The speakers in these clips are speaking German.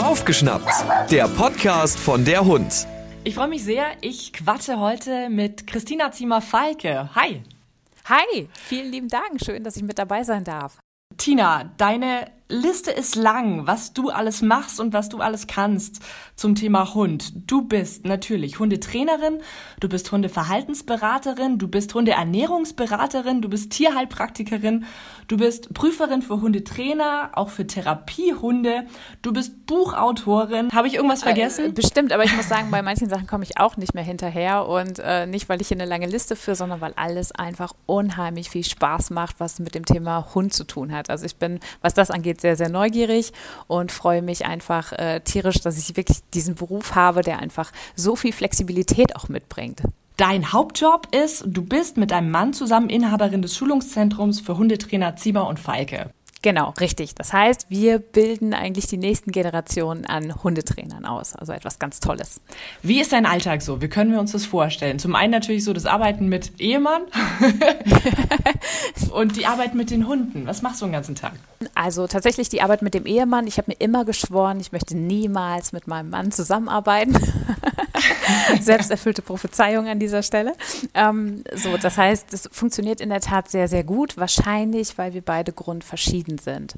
Aufgeschnappt, der Podcast von der Hund. Ich freue mich sehr. Ich quatsche heute mit Christina Ziemer-Falke. Hi. Hi, vielen lieben Dank. Schön, dass ich mit dabei sein darf. Tina, deine Liste ist lang, was du alles machst und was du alles kannst zum Thema Hund. Du bist natürlich Hundetrainerin, du bist Hundeverhaltensberaterin, du bist Hundeernährungsberaterin, du bist Tierheilpraktikerin, du bist Prüferin für Hundetrainer, auch für Therapiehunde, du bist Buchautorin. Habe ich irgendwas vergessen? Äh, bestimmt, aber ich muss sagen, bei manchen Sachen komme ich auch nicht mehr hinterher und äh, nicht, weil ich hier eine lange Liste führe, sondern weil alles einfach unheimlich viel Spaß macht, was mit dem Thema Hund zu tun hat. Also ich bin, was das angeht, sehr, sehr neugierig und freue mich einfach äh, tierisch, dass ich wirklich diesen Beruf habe, der einfach so viel Flexibilität auch mitbringt. Dein Hauptjob ist, du bist mit deinem Mann zusammen Inhaberin des Schulungszentrums für Hundetrainer Ziemer und Falke. Genau, richtig. Das heißt, wir bilden eigentlich die nächsten Generationen an Hundetrainern aus. Also etwas ganz Tolles. Wie ist dein Alltag so? Wie können wir uns das vorstellen? Zum einen natürlich so das Arbeiten mit Ehemann und die Arbeit mit den Hunden. Was machst du den ganzen Tag? Also tatsächlich die Arbeit mit dem Ehemann. Ich habe mir immer geschworen, ich möchte niemals mit meinem Mann zusammenarbeiten. Selbsterfüllte Prophezeiung an dieser Stelle. Ähm, so, das heißt, es funktioniert in der Tat sehr, sehr gut. Wahrscheinlich, weil wir beide grundverschieden sind.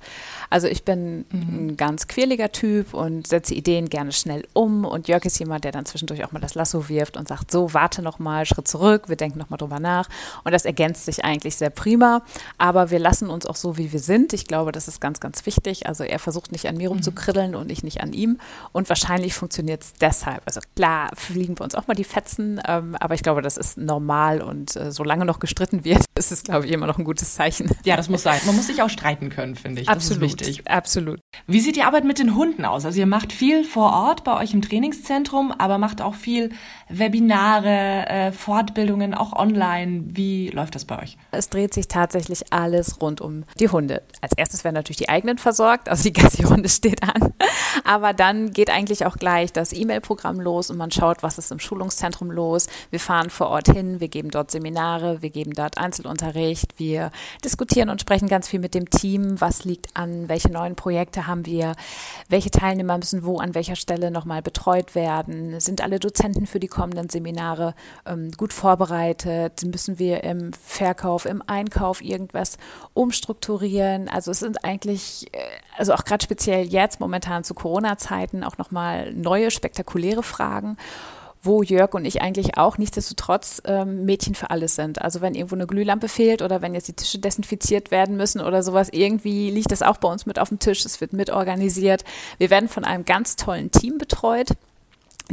Also ich bin mhm. ein ganz quirliger Typ und setze Ideen gerne schnell um. Und Jörg ist jemand, der dann zwischendurch auch mal das Lasso wirft und sagt, so, warte noch mal, Schritt zurück, wir denken noch mal drüber nach. Und das ergänzt sich eigentlich sehr prima. Aber wir lassen uns auch so, wie wir sind. Ich glaube, das ist ganz, ganz wichtig. Also er versucht nicht an mir rumzukriddeln mhm. und ich nicht an ihm. Und wahrscheinlich funktioniert es deshalb. Also klar, fliegen wir uns auch mal die Fetzen, ähm, aber ich glaube, das ist normal und äh, solange noch gestritten wird, ist es, glaube ich, immer noch ein gutes Zeichen. Ja, das muss sein. Man muss sich auch streiten können, finde ich. Absolut, das ist wichtig. Absolut. Wie sieht die Arbeit mit den Hunden aus? Also ihr macht viel vor Ort bei euch im Trainingszentrum, aber macht auch viel Webinare, äh, Fortbildungen, auch online. Wie läuft das bei euch? Es dreht sich tatsächlich alles rund um die Hunde. Als erstes werden natürlich die eigenen versorgt, also die ganze Runde steht an. Aber dann geht eigentlich auch gleich das E-Mail-Programm los und man schaut, was ist im Schulungszentrum los. Wir fahren vor Ort hin, wir geben dort Seminare, wir geben dort Einzelunterricht, wir diskutieren und sprechen ganz viel mit dem Team, was liegt an, welche neuen Projekte haben wir, welche Teilnehmer müssen wo an welcher Stelle nochmal betreut werden, sind alle Dozenten für die kommenden Seminare ähm, gut vorbereitet, müssen wir im Verkauf, im Einkauf irgendwas umstrukturieren. Also es sind eigentlich, äh, also auch gerade speziell jetzt momentan zu Corona-Zeiten auch nochmal neue, spektakuläre Fragen wo Jörg und ich eigentlich auch nichtsdestotrotz ähm, Mädchen für alles sind. Also wenn irgendwo eine Glühlampe fehlt oder wenn jetzt die Tische desinfiziert werden müssen oder sowas, irgendwie liegt das auch bei uns mit auf dem Tisch. Es wird mit organisiert. Wir werden von einem ganz tollen Team betreut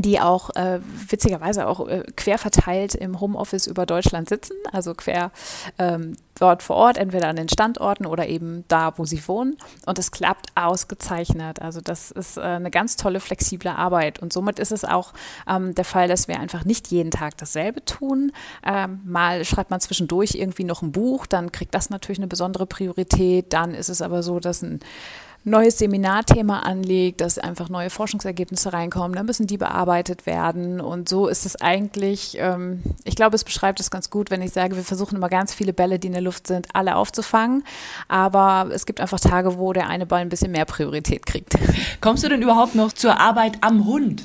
die auch äh, witzigerweise auch äh, quer verteilt im Homeoffice über Deutschland sitzen, also quer ähm, dort vor Ort, entweder an den Standorten oder eben da, wo sie wohnen. Und es klappt ausgezeichnet. Also das ist äh, eine ganz tolle, flexible Arbeit. Und somit ist es auch ähm, der Fall, dass wir einfach nicht jeden Tag dasselbe tun. Ähm, mal schreibt man zwischendurch irgendwie noch ein Buch, dann kriegt das natürlich eine besondere Priorität. Dann ist es aber so, dass ein neues Seminarthema anlegt, dass einfach neue Forschungsergebnisse reinkommen, dann müssen die bearbeitet werden. Und so ist es eigentlich, ähm, ich glaube, es beschreibt es ganz gut, wenn ich sage, wir versuchen immer ganz viele Bälle, die in der Luft sind, alle aufzufangen. Aber es gibt einfach Tage, wo der eine Ball ein bisschen mehr Priorität kriegt. Kommst du denn überhaupt noch zur Arbeit am Hund?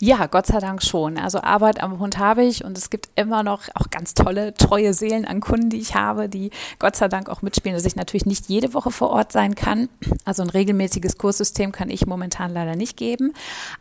Ja, Gott sei Dank schon. Also Arbeit am Hund habe ich und es gibt immer noch auch ganz tolle, treue Seelen an Kunden, die ich habe, die Gott sei Dank auch mitspielen, dass ich natürlich nicht jede Woche vor Ort sein kann. Also ein regelmäßiges Kurssystem kann ich momentan leider nicht geben,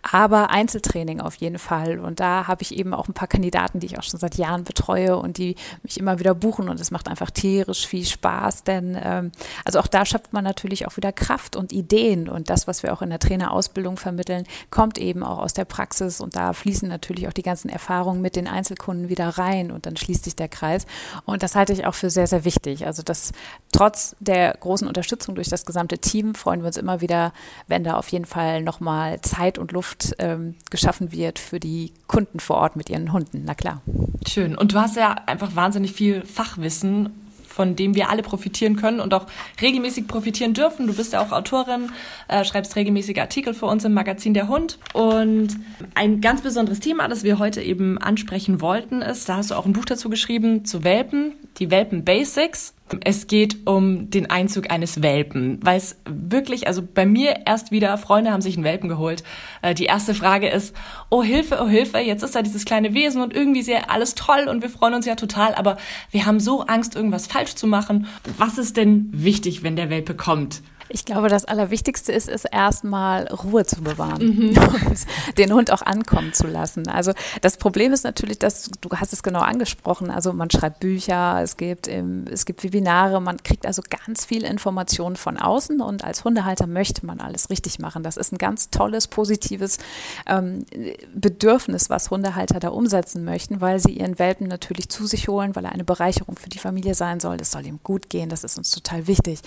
aber Einzeltraining auf jeden Fall. Und da habe ich eben auch ein paar Kandidaten, die ich auch schon seit Jahren betreue und die mich immer wieder buchen und es macht einfach tierisch viel Spaß, denn ähm, also auch da schöpft man natürlich auch wieder Kraft und Ideen und das, was wir auch in der Trainerausbildung vermitteln, kommt eben auch aus der Praxis Praxis und da fließen natürlich auch die ganzen Erfahrungen mit den Einzelkunden wieder rein und dann schließt sich der Kreis. Und das halte ich auch für sehr, sehr wichtig. Also dass trotz der großen Unterstützung durch das gesamte Team freuen wir uns immer wieder, wenn da auf jeden Fall nochmal Zeit und Luft ähm, geschaffen wird für die Kunden vor Ort mit ihren Hunden. Na klar. Schön. Und du hast ja einfach wahnsinnig viel Fachwissen von dem wir alle profitieren können und auch regelmäßig profitieren dürfen. Du bist ja auch Autorin, äh, schreibst regelmäßige Artikel für uns im Magazin Der Hund. Und ein ganz besonderes Thema, das wir heute eben ansprechen wollten, ist, da hast du auch ein Buch dazu geschrieben, zu Welpen, die Welpen Basics. Es geht um den Einzug eines Welpen, weil es wirklich, also bei mir erst wieder, Freunde haben sich einen Welpen geholt. Äh, die erste Frage ist, oh Hilfe, oh Hilfe, jetzt ist da dieses kleine Wesen und irgendwie ist ja alles toll und wir freuen uns ja total, aber wir haben so Angst, irgendwas falsch zu machen. Was ist denn wichtig, wenn der Welpe kommt? Ich glaube, das Allerwichtigste ist, ist erstmal Ruhe zu bewahren mhm. und den Hund auch ankommen zu lassen. Also das Problem ist natürlich, dass du hast es genau angesprochen. Also man schreibt Bücher, es gibt, es gibt Webinare, man kriegt also ganz viel Informationen von außen und als Hundehalter möchte man alles richtig machen. Das ist ein ganz tolles, positives ähm, Bedürfnis, was Hundehalter da umsetzen möchten, weil sie ihren Welpen natürlich zu sich holen, weil er eine Bereicherung für die Familie sein soll. Es soll ihm gut gehen, das ist uns total wichtig.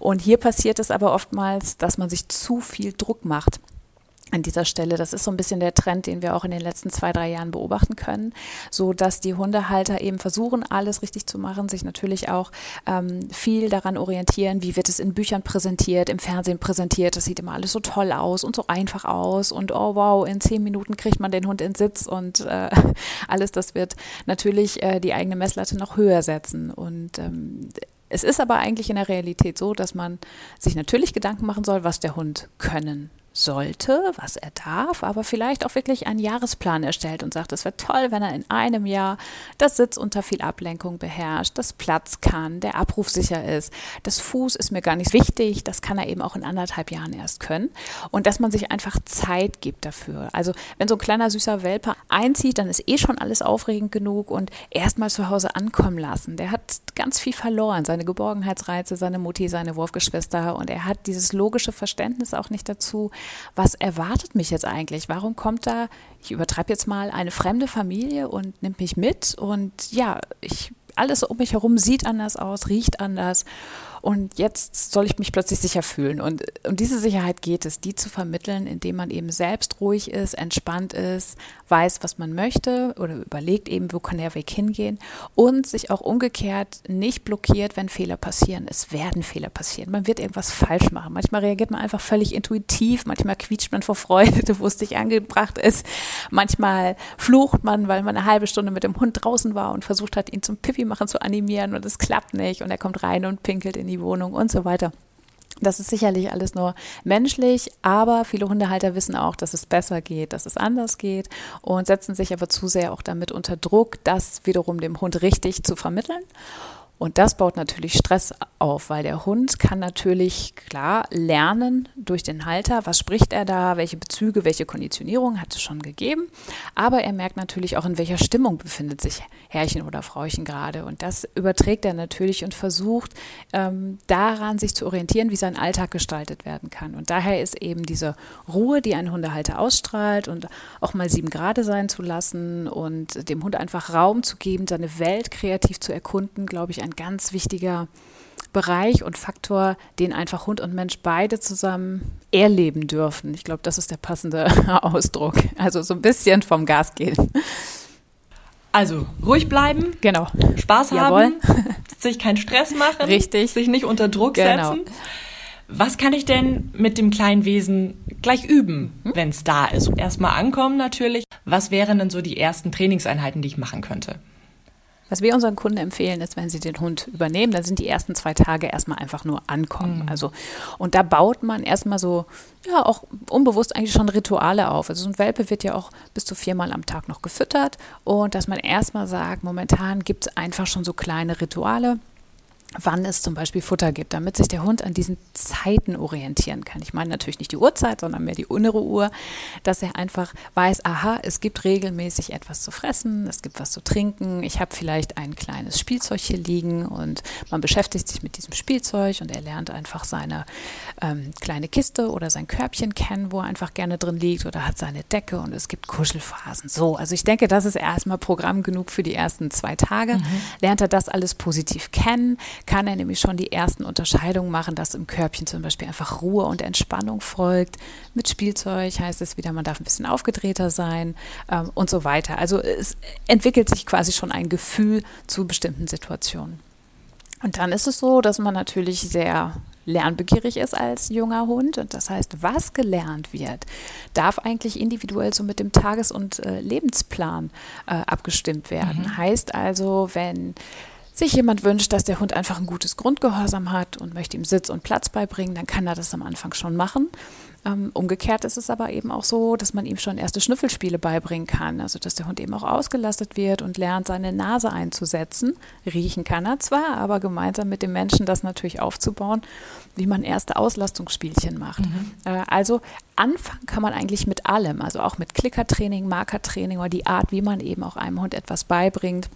Und hier passiert es aber oftmals, dass man sich zu viel Druck macht an dieser Stelle. Das ist so ein bisschen der Trend, den wir auch in den letzten zwei, drei Jahren beobachten können, so dass die Hundehalter eben versuchen, alles richtig zu machen, sich natürlich auch ähm, viel daran orientieren, wie wird es in Büchern präsentiert, im Fernsehen präsentiert. Das sieht immer alles so toll aus und so einfach aus und oh wow, in zehn Minuten kriegt man den Hund in Sitz und äh, alles, das wird natürlich äh, die eigene Messlatte noch höher setzen und ähm, es ist aber eigentlich in der Realität so, dass man sich natürlich Gedanken machen soll, was der Hund können sollte, was er darf, aber vielleicht auch wirklich einen Jahresplan erstellt und sagt, es wäre toll, wenn er in einem Jahr das Sitz unter viel Ablenkung beherrscht, das Platz kann, der Abruf sicher ist, das Fuß ist mir gar nicht wichtig, das kann er eben auch in anderthalb Jahren erst können und dass man sich einfach Zeit gibt dafür. Also wenn so ein kleiner süßer Welpe einzieht, dann ist eh schon alles aufregend genug und erstmal zu Hause ankommen lassen. Der hat ganz viel verloren, seine Geborgenheitsreize, seine Mutti, seine Wurfgeschwister und er hat dieses logische Verständnis auch nicht dazu, was erwartet mich jetzt eigentlich? Warum kommt da, ich übertreibe jetzt mal, eine fremde Familie und nimmt mich mit und ja, ich alles um mich herum sieht anders aus, riecht anders und jetzt soll ich mich plötzlich sicher fühlen. Und um diese Sicherheit geht es, die zu vermitteln, indem man eben selbst ruhig ist, entspannt ist, weiß, was man möchte oder überlegt eben, wo kann der Weg hingehen und sich auch umgekehrt nicht blockiert, wenn Fehler passieren. Es werden Fehler passieren. Man wird irgendwas falsch machen. Manchmal reagiert man einfach völlig intuitiv, manchmal quietscht man vor Freude, wo es nicht angebracht ist. Manchmal flucht man, weil man eine halbe Stunde mit dem Hund draußen war und versucht hat, ihn zum Pipi machen zu animieren und es klappt nicht und er kommt rein und pinkelt in die Wohnung und so weiter. Das ist sicherlich alles nur menschlich, aber viele Hundehalter wissen auch, dass es besser geht, dass es anders geht und setzen sich aber zu sehr auch damit unter Druck, das wiederum dem Hund richtig zu vermitteln. Und das baut natürlich Stress auf, weil der Hund kann natürlich klar lernen durch den Halter, was spricht er da, welche Bezüge, welche Konditionierung hat es schon gegeben. Aber er merkt natürlich auch, in welcher Stimmung befindet sich Herrchen oder Frauchen gerade. Und das überträgt er natürlich und versucht ähm, daran sich zu orientieren, wie sein Alltag gestaltet werden kann. Und daher ist eben diese Ruhe, die ein Hundehalter ausstrahlt und auch mal sieben Grade sein zu lassen und dem Hund einfach Raum zu geben, seine Welt kreativ zu erkunden, glaube ich, ein ein ganz wichtiger Bereich und Faktor, den einfach Hund und Mensch beide zusammen erleben dürfen. Ich glaube, das ist der passende Ausdruck. Also so ein bisschen vom Gas gehen. Also ruhig bleiben, genau, Spaß Jawohl. haben, sich keinen Stress machen, richtig, sich nicht unter Druck genau. setzen. Was kann ich denn mit dem kleinen Wesen gleich üben, hm? wenn es da ist? Erstmal ankommen natürlich. Was wären denn so die ersten Trainingseinheiten, die ich machen könnte? Was wir unseren Kunden empfehlen, ist, wenn sie den Hund übernehmen, dann sind die ersten zwei Tage erstmal einfach nur ankommen. Mhm. Also, und da baut man erstmal so, ja, auch unbewusst eigentlich schon Rituale auf. Also so ein Welpe wird ja auch bis zu viermal am Tag noch gefüttert. Und dass man erstmal sagt, momentan gibt es einfach schon so kleine Rituale wann es zum Beispiel Futter gibt, damit sich der Hund an diesen Zeiten orientieren kann. Ich meine natürlich nicht die Uhrzeit, sondern mehr die innere Uhr, dass er einfach weiß, aha, es gibt regelmäßig etwas zu fressen, es gibt was zu trinken, ich habe vielleicht ein kleines Spielzeug hier liegen und man beschäftigt sich mit diesem Spielzeug und er lernt einfach seine ähm, kleine Kiste oder sein Körbchen kennen, wo er einfach gerne drin liegt oder hat seine Decke und es gibt Kuschelphasen. So, also ich denke, das ist erstmal Programm genug für die ersten zwei Tage. Mhm. Lernt er das alles positiv kennen, kann er nämlich schon die ersten Unterscheidungen machen, dass im Körbchen zum Beispiel einfach Ruhe und Entspannung folgt. Mit Spielzeug heißt es wieder, man darf ein bisschen aufgedrehter sein ähm, und so weiter. Also es entwickelt sich quasi schon ein Gefühl zu bestimmten Situationen. Und dann ist es so, dass man natürlich sehr lernbegierig ist als junger Hund. Und das heißt, was gelernt wird, darf eigentlich individuell so mit dem Tages- und äh, Lebensplan äh, abgestimmt werden. Mhm. Heißt also, wenn sich jemand wünscht, dass der Hund einfach ein gutes Grundgehorsam hat und möchte ihm Sitz und Platz beibringen, dann kann er das am Anfang schon machen. Ähm, umgekehrt ist es aber eben auch so, dass man ihm schon erste Schnüffelspiele beibringen kann. Also dass der Hund eben auch ausgelastet wird und lernt, seine Nase einzusetzen. Riechen kann er zwar, aber gemeinsam mit dem Menschen das natürlich aufzubauen, wie man erste Auslastungsspielchen macht. Mhm. Äh, also anfangen kann man eigentlich mit allem, also auch mit Klickertraining, Markertraining oder die Art, wie man eben auch einem Hund etwas beibringt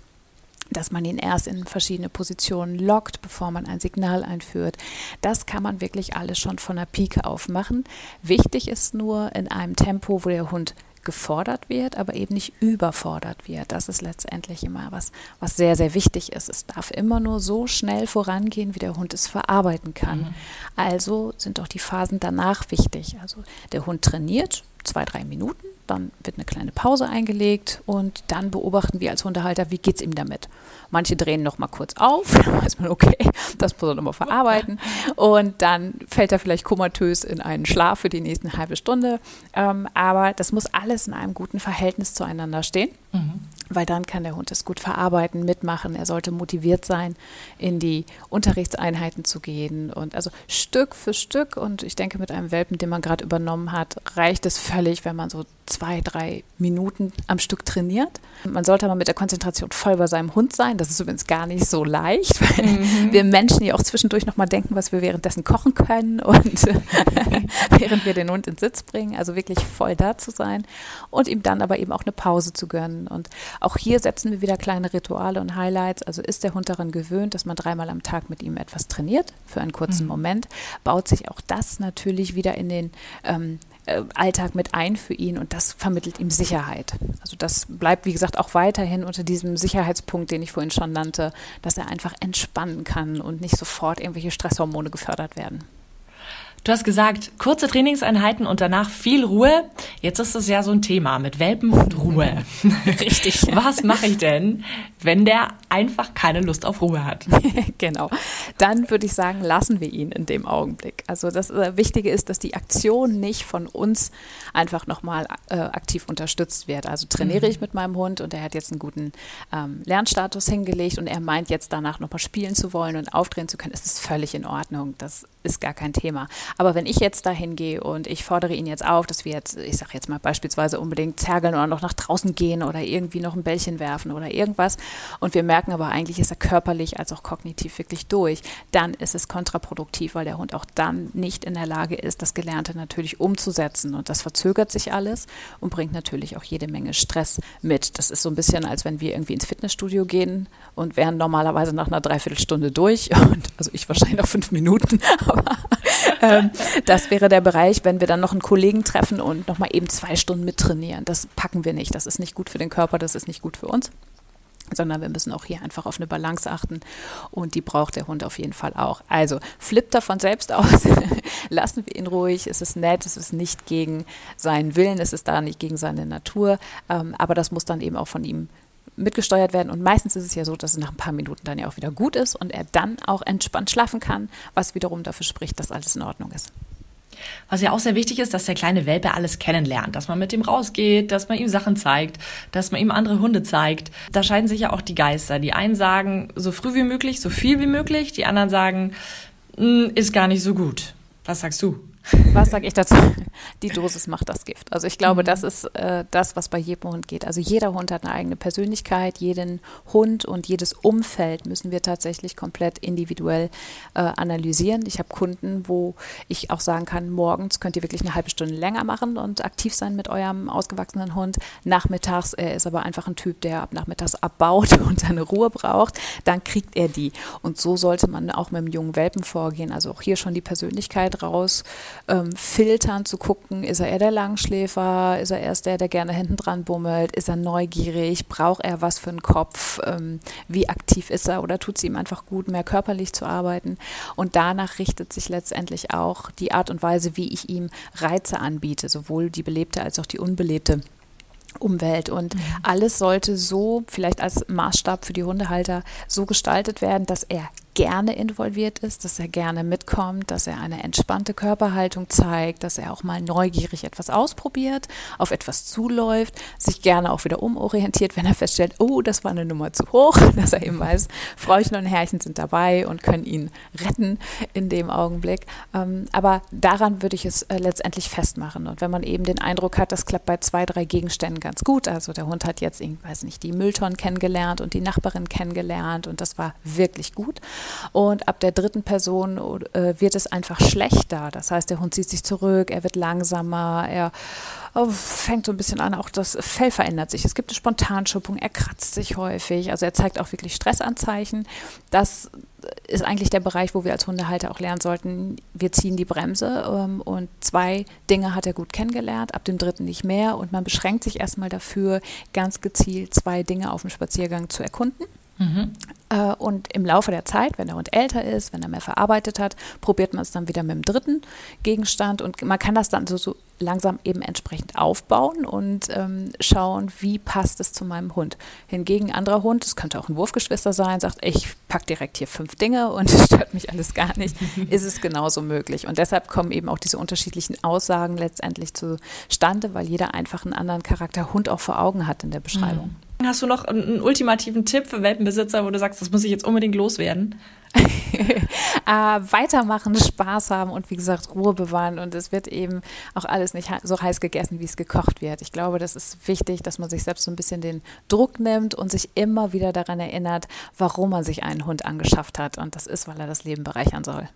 dass man ihn erst in verschiedene Positionen lockt, bevor man ein Signal einführt. Das kann man wirklich alles schon von der Pike auf machen. Wichtig ist nur in einem Tempo, wo der Hund gefordert wird, aber eben nicht überfordert wird. Das ist letztendlich immer was, was sehr, sehr wichtig ist. Es darf immer nur so schnell vorangehen, wie der Hund es verarbeiten kann. Mhm. Also sind auch die Phasen danach wichtig. Also der Hund trainiert zwei, drei Minuten dann wird eine kleine Pause eingelegt und dann beobachten wir als Hundehalter, wie geht es ihm damit. Manche drehen noch mal kurz auf, dann weiß man, okay, das muss er nochmal verarbeiten. Und dann fällt er vielleicht komatös in einen Schlaf für die nächsten halbe Stunde. Ähm, aber das muss alles in einem guten Verhältnis zueinander stehen. Mhm weil dann kann der Hund es gut verarbeiten, mitmachen. Er sollte motiviert sein, in die Unterrichtseinheiten zu gehen. Und also Stück für Stück. Und ich denke, mit einem Welpen, den man gerade übernommen hat, reicht es völlig, wenn man so zwei, drei Minuten am Stück trainiert. Man sollte aber mit der Konzentration voll bei seinem Hund sein. Das ist übrigens gar nicht so leicht, weil mhm. wir Menschen ja auch zwischendurch nochmal denken, was wir währenddessen kochen können und während wir den Hund ins Sitz bringen. Also wirklich voll da zu sein und ihm dann aber eben auch eine Pause zu gönnen. Und auch hier setzen wir wieder kleine Rituale und Highlights. Also ist der Hund daran gewöhnt, dass man dreimal am Tag mit ihm etwas trainiert für einen kurzen mhm. Moment, baut sich auch das natürlich wieder in den ähm, äh, Alltag mit ein für ihn und das vermittelt ihm Sicherheit. Also das bleibt, wie gesagt, auch weiterhin unter diesem Sicherheitspunkt, den ich vorhin schon nannte, dass er einfach entspannen kann und nicht sofort irgendwelche Stresshormone gefördert werden. Du hast gesagt, kurze Trainingseinheiten und danach viel Ruhe. Jetzt ist es ja so ein Thema mit Welpen und Ruhe. Richtig. Was mache ich denn, wenn der einfach keine Lust auf Ruhe hat? genau. Dann würde ich sagen, lassen wir ihn in dem Augenblick. Also das äh, Wichtige ist, dass die Aktion nicht von uns einfach nochmal äh, aktiv unterstützt wird. Also trainiere mhm. ich mit meinem Hund und er hat jetzt einen guten ähm, Lernstatus hingelegt und er meint jetzt danach nochmal spielen zu wollen und aufdrehen zu können, ist es völlig in Ordnung. Das ist gar kein Thema. Aber wenn ich jetzt dahin gehe und ich fordere ihn jetzt auf, dass wir jetzt, ich sage jetzt mal beispielsweise unbedingt zergeln oder noch nach draußen gehen oder irgendwie noch ein Bällchen werfen oder irgendwas und wir merken aber eigentlich ist er körperlich als auch kognitiv wirklich durch, dann ist es kontraproduktiv, weil der Hund auch dann nicht in der Lage ist, das Gelernte natürlich umzusetzen und das verzögert sich alles und bringt natürlich auch jede Menge Stress mit. Das ist so ein bisschen, als wenn wir irgendwie ins Fitnessstudio gehen und wären normalerweise nach einer Dreiviertelstunde durch und also ich wahrscheinlich noch fünf Minuten, aber ähm, das wäre der Bereich, wenn wir dann noch einen Kollegen treffen und nochmal eben zwei Stunden mittrainieren. Das packen wir nicht. Das ist nicht gut für den Körper, das ist nicht gut für uns sondern wir müssen auch hier einfach auf eine Balance achten und die braucht der Hund auf jeden Fall auch. Also flippt er von selbst aus, lassen wir ihn ruhig, es ist nett, es ist nicht gegen seinen Willen, es ist da nicht gegen seine Natur, ähm, aber das muss dann eben auch von ihm mitgesteuert werden. Und meistens ist es ja so, dass es nach ein paar Minuten dann ja auch wieder gut ist und er dann auch entspannt schlafen kann, was wiederum dafür spricht, dass alles in Ordnung ist. Was ja auch sehr wichtig ist, dass der kleine Welpe alles kennenlernt, dass man mit ihm rausgeht, dass man ihm Sachen zeigt, dass man ihm andere Hunde zeigt. Da scheiden sich ja auch die Geister. Die einen sagen, so früh wie möglich, so viel wie möglich. Die anderen sagen, hm, ist gar nicht so gut. Was sagst du? Was sage ich dazu? Die Dosis macht das Gift. Also ich glaube, mhm. das ist äh, das, was bei jedem Hund geht. Also jeder Hund hat eine eigene Persönlichkeit, jeden Hund und jedes Umfeld müssen wir tatsächlich komplett individuell äh, analysieren. Ich habe Kunden, wo ich auch sagen kann, morgens könnt ihr wirklich eine halbe Stunde länger machen und aktiv sein mit eurem ausgewachsenen Hund. Nachmittags, er ist aber einfach ein Typ, der ab nachmittags abbaut und seine Ruhe braucht, dann kriegt er die. Und so sollte man auch mit einem jungen Welpen vorgehen. Also auch hier schon die Persönlichkeit raus ähm, filtern, zu gucken, ist er eher der Langschläfer, ist er erst der, der gerne hinten dran bummelt, ist er neugierig, braucht er was für einen Kopf, ähm, wie aktiv ist er oder tut es ihm einfach gut, mehr körperlich zu arbeiten. Und danach richtet sich letztendlich auch die Art und Weise, wie ich ihm Reize anbiete, sowohl die belebte als auch die unbelebte. Umwelt und mhm. alles sollte so, vielleicht als Maßstab für die Hundehalter, so gestaltet werden, dass er gerne involviert ist, dass er gerne mitkommt, dass er eine entspannte Körperhaltung zeigt, dass er auch mal neugierig etwas ausprobiert, auf etwas zuläuft, sich gerne auch wieder umorientiert, wenn er feststellt, oh, das war eine Nummer zu hoch, dass er eben weiß, Frauchen und Herrchen sind dabei und können ihn retten in dem Augenblick. Ähm, aber daran würde ich es äh, letztendlich festmachen. Und wenn man eben den Eindruck hat, das klappt bei zwei, drei Gegenständen ganz gut, also der Hund hat jetzt, ich weiß nicht, die Mülltonnen kennengelernt und die Nachbarin kennengelernt und das war wirklich gut. Und ab der dritten Person äh, wird es einfach schlechter. Das heißt, der Hund zieht sich zurück, er wird langsamer, er oh, fängt so ein bisschen an, auch das Fell verändert sich. Es gibt eine Spontanschuppung, er kratzt sich häufig, also er zeigt auch wirklich Stressanzeichen. Das ist eigentlich der Bereich, wo wir als Hundehalter auch lernen sollten, wir ziehen die Bremse ähm, und zwei Dinge hat er gut kennengelernt, ab dem dritten nicht mehr und man beschränkt sich erstmal dafür, ganz gezielt zwei Dinge auf dem Spaziergang zu erkunden. Mhm. Und im Laufe der Zeit, wenn der Hund älter ist, wenn er mehr verarbeitet hat, probiert man es dann wieder mit dem dritten Gegenstand und man kann das dann so, so langsam eben entsprechend aufbauen und ähm, schauen, wie passt es zu meinem Hund. Hingegen ein anderer Hund, das könnte auch ein Wurfgeschwister sein, sagt, ich packe direkt hier fünf Dinge und es stört mich alles gar nicht, ist es genauso möglich. Und deshalb kommen eben auch diese unterschiedlichen Aussagen letztendlich zustande, weil jeder einfach einen anderen Charakter Hund auch vor Augen hat in der Beschreibung. Mhm. Hast du noch einen ultimativen Tipp für Welpenbesitzer, wo du sagst, das muss ich jetzt unbedingt loswerden? äh, weitermachen, Spaß haben und wie gesagt Ruhe bewahren. Und es wird eben auch alles nicht so heiß gegessen, wie es gekocht wird. Ich glaube, das ist wichtig, dass man sich selbst so ein bisschen den Druck nimmt und sich immer wieder daran erinnert, warum man sich einen Hund angeschafft hat. Und das ist, weil er das Leben bereichern soll.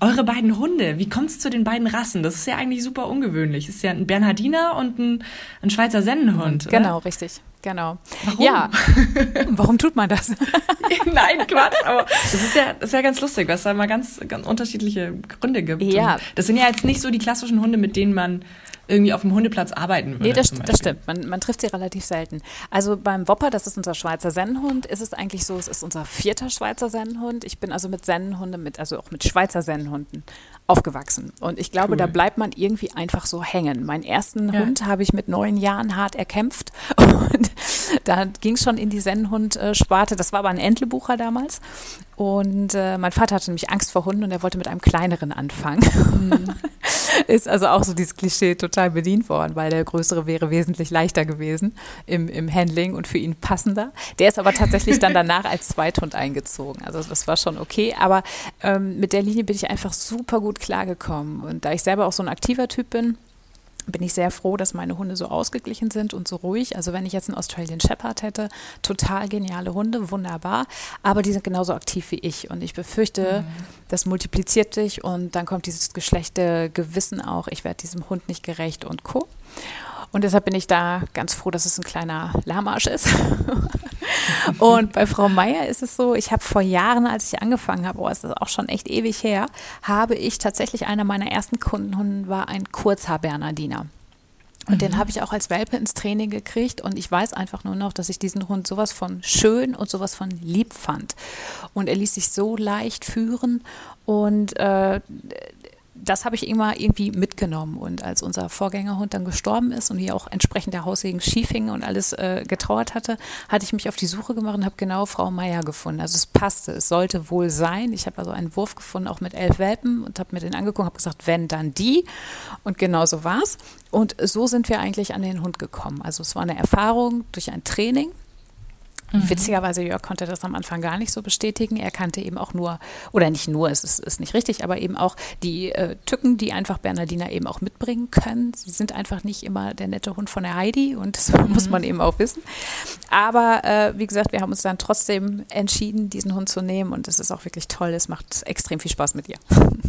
Eure beiden Hunde, wie kommt es zu den beiden Rassen? Das ist ja eigentlich super ungewöhnlich. Es ist ja ein Bernhardiner und ein, ein Schweizer Sennenhund. Genau, oder? richtig. Genau. Warum? Ja. Warum tut man das? Nein, Quatsch. Aber das ist ja, das ist ja ganz lustig, weil es da mal ganz, ganz unterschiedliche Gründe gibt. Ja. Und das sind ja jetzt nicht so die klassischen Hunde, mit denen man irgendwie auf dem Hundeplatz arbeiten würde. Nee, das, das stimmt. Man, man, trifft sie relativ selten. Also beim Wopper, das ist unser Schweizer Sennenhund, ist es eigentlich so, es ist unser vierter Schweizer Sennenhund. Ich bin also mit Sennenhunden, mit, also auch mit Schweizer Sennenhunden aufgewachsen. Und ich glaube, cool. da bleibt man irgendwie einfach so hängen. Meinen ersten ja. Hund habe ich mit neun Jahren hart erkämpft. Und da ging es schon in die Sennenhund-Sparte. Das war aber ein Entlebucher damals. Und äh, mein Vater hatte nämlich Angst vor Hunden und er wollte mit einem kleineren anfangen. Mhm. Ist also auch so dieses Klischee total bedient worden, weil der größere wäre wesentlich leichter gewesen im, im Handling und für ihn passender. Der ist aber tatsächlich dann danach als Zweithund eingezogen. Also das war schon okay. Aber ähm, mit der Linie bin ich einfach super gut klargekommen. Und da ich selber auch so ein aktiver Typ bin, bin ich sehr froh, dass meine Hunde so ausgeglichen sind und so ruhig. Also wenn ich jetzt einen Australian Shepherd hätte, total geniale Hunde, wunderbar, aber die sind genauso aktiv wie ich und ich befürchte, mhm. das multipliziert sich und dann kommt dieses geschlechte Gewissen auch, ich werde diesem Hund nicht gerecht und co. Und deshalb bin ich da ganz froh, dass es ein kleiner Lahmarsch ist. und bei Frau Meier ist es so, ich habe vor Jahren, als ich angefangen habe, oh, ist das auch schon echt ewig her, habe ich tatsächlich einer meiner ersten Kunden war ein Kurzhaar-Bernardiner. Und mhm. den habe ich auch als Welpe ins Training gekriegt und ich weiß einfach nur noch, dass ich diesen Hund sowas von schön und sowas von lieb fand. Und er ließ sich so leicht führen und äh, das habe ich immer irgendwie mitgenommen. Und als unser Vorgängerhund dann gestorben ist und hier auch entsprechend der Haussegen schief hing und alles äh, getrauert hatte, hatte ich mich auf die Suche gemacht und habe genau Frau Meier gefunden. Also es passte, es sollte wohl sein. Ich habe also einen Wurf gefunden, auch mit elf Welpen und habe mir den angeguckt und habe gesagt, wenn, dann die. Und genau so war es. Und so sind wir eigentlich an den Hund gekommen. Also es war eine Erfahrung durch ein Training Mhm. Witzigerweise, Jörg konnte das am Anfang gar nicht so bestätigen. Er kannte eben auch nur, oder nicht nur, es ist, ist nicht richtig, aber eben auch die äh, Tücken, die einfach Bernardiner eben auch mitbringen können. Sie sind einfach nicht immer der nette Hund von der Heidi und das mhm. muss man eben auch wissen. Aber äh, wie gesagt, wir haben uns dann trotzdem entschieden, diesen Hund zu nehmen und es ist auch wirklich toll. Es macht extrem viel Spaß mit ihr.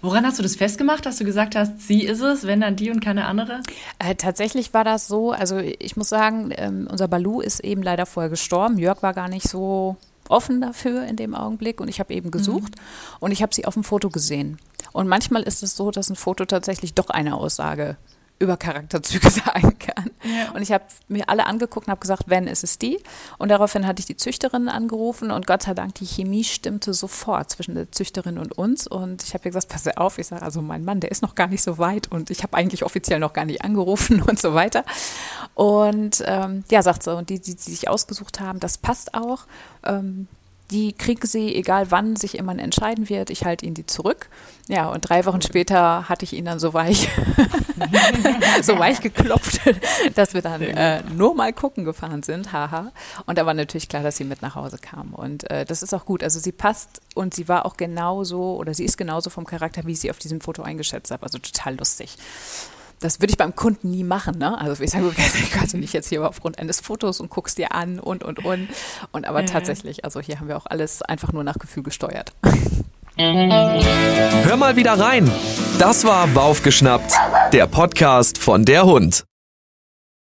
Woran hast du das festgemacht, dass du gesagt hast, sie ist es, wenn dann die und keine andere? Äh, tatsächlich war das so, also ich muss sagen, ähm, unser Balu ist eben leider vorher gestorben. Jörg war gar nicht so offen dafür in dem Augenblick und ich habe eben gesucht mhm. und ich habe sie auf dem Foto gesehen. Und manchmal ist es so, dass ein Foto tatsächlich doch eine Aussage über Charakterzüge sagen kann. Ja. Und ich habe mir alle angeguckt und habe gesagt, wenn, ist es die. Und daraufhin hatte ich die Züchterin angerufen und Gott sei Dank, die Chemie stimmte sofort zwischen der Züchterin und uns. Und ich habe ihr gesagt, pass auf, ich sage, also mein Mann, der ist noch gar nicht so weit und ich habe eigentlich offiziell noch gar nicht angerufen und so weiter. Und ähm, ja, sagt sie, und die, die, die sich ausgesucht haben, das passt auch. Ähm, die kriegen sie, egal wann sich jemand entscheiden wird, ich halte ihnen die zurück. Ja, und drei Wochen später hatte ich ihn dann so weich, so weich geklopft, dass wir dann äh, nur mal gucken gefahren sind, haha. Und da war natürlich klar, dass sie mit nach Hause kam. Und äh, das ist auch gut. Also sie passt und sie war auch genauso oder sie ist genauso vom Charakter, wie ich sie auf diesem Foto eingeschätzt habe. Also total lustig das würde ich beim Kunden nie machen. Ne? Also ich sage, ich kannst du nicht jetzt hier aufgrund eines Fotos und guckst dir an und, und, und. Und aber mhm. tatsächlich, also hier haben wir auch alles einfach nur nach Gefühl gesteuert. Hör mal wieder rein. Das war Baufgeschnappt, der Podcast von der Hund.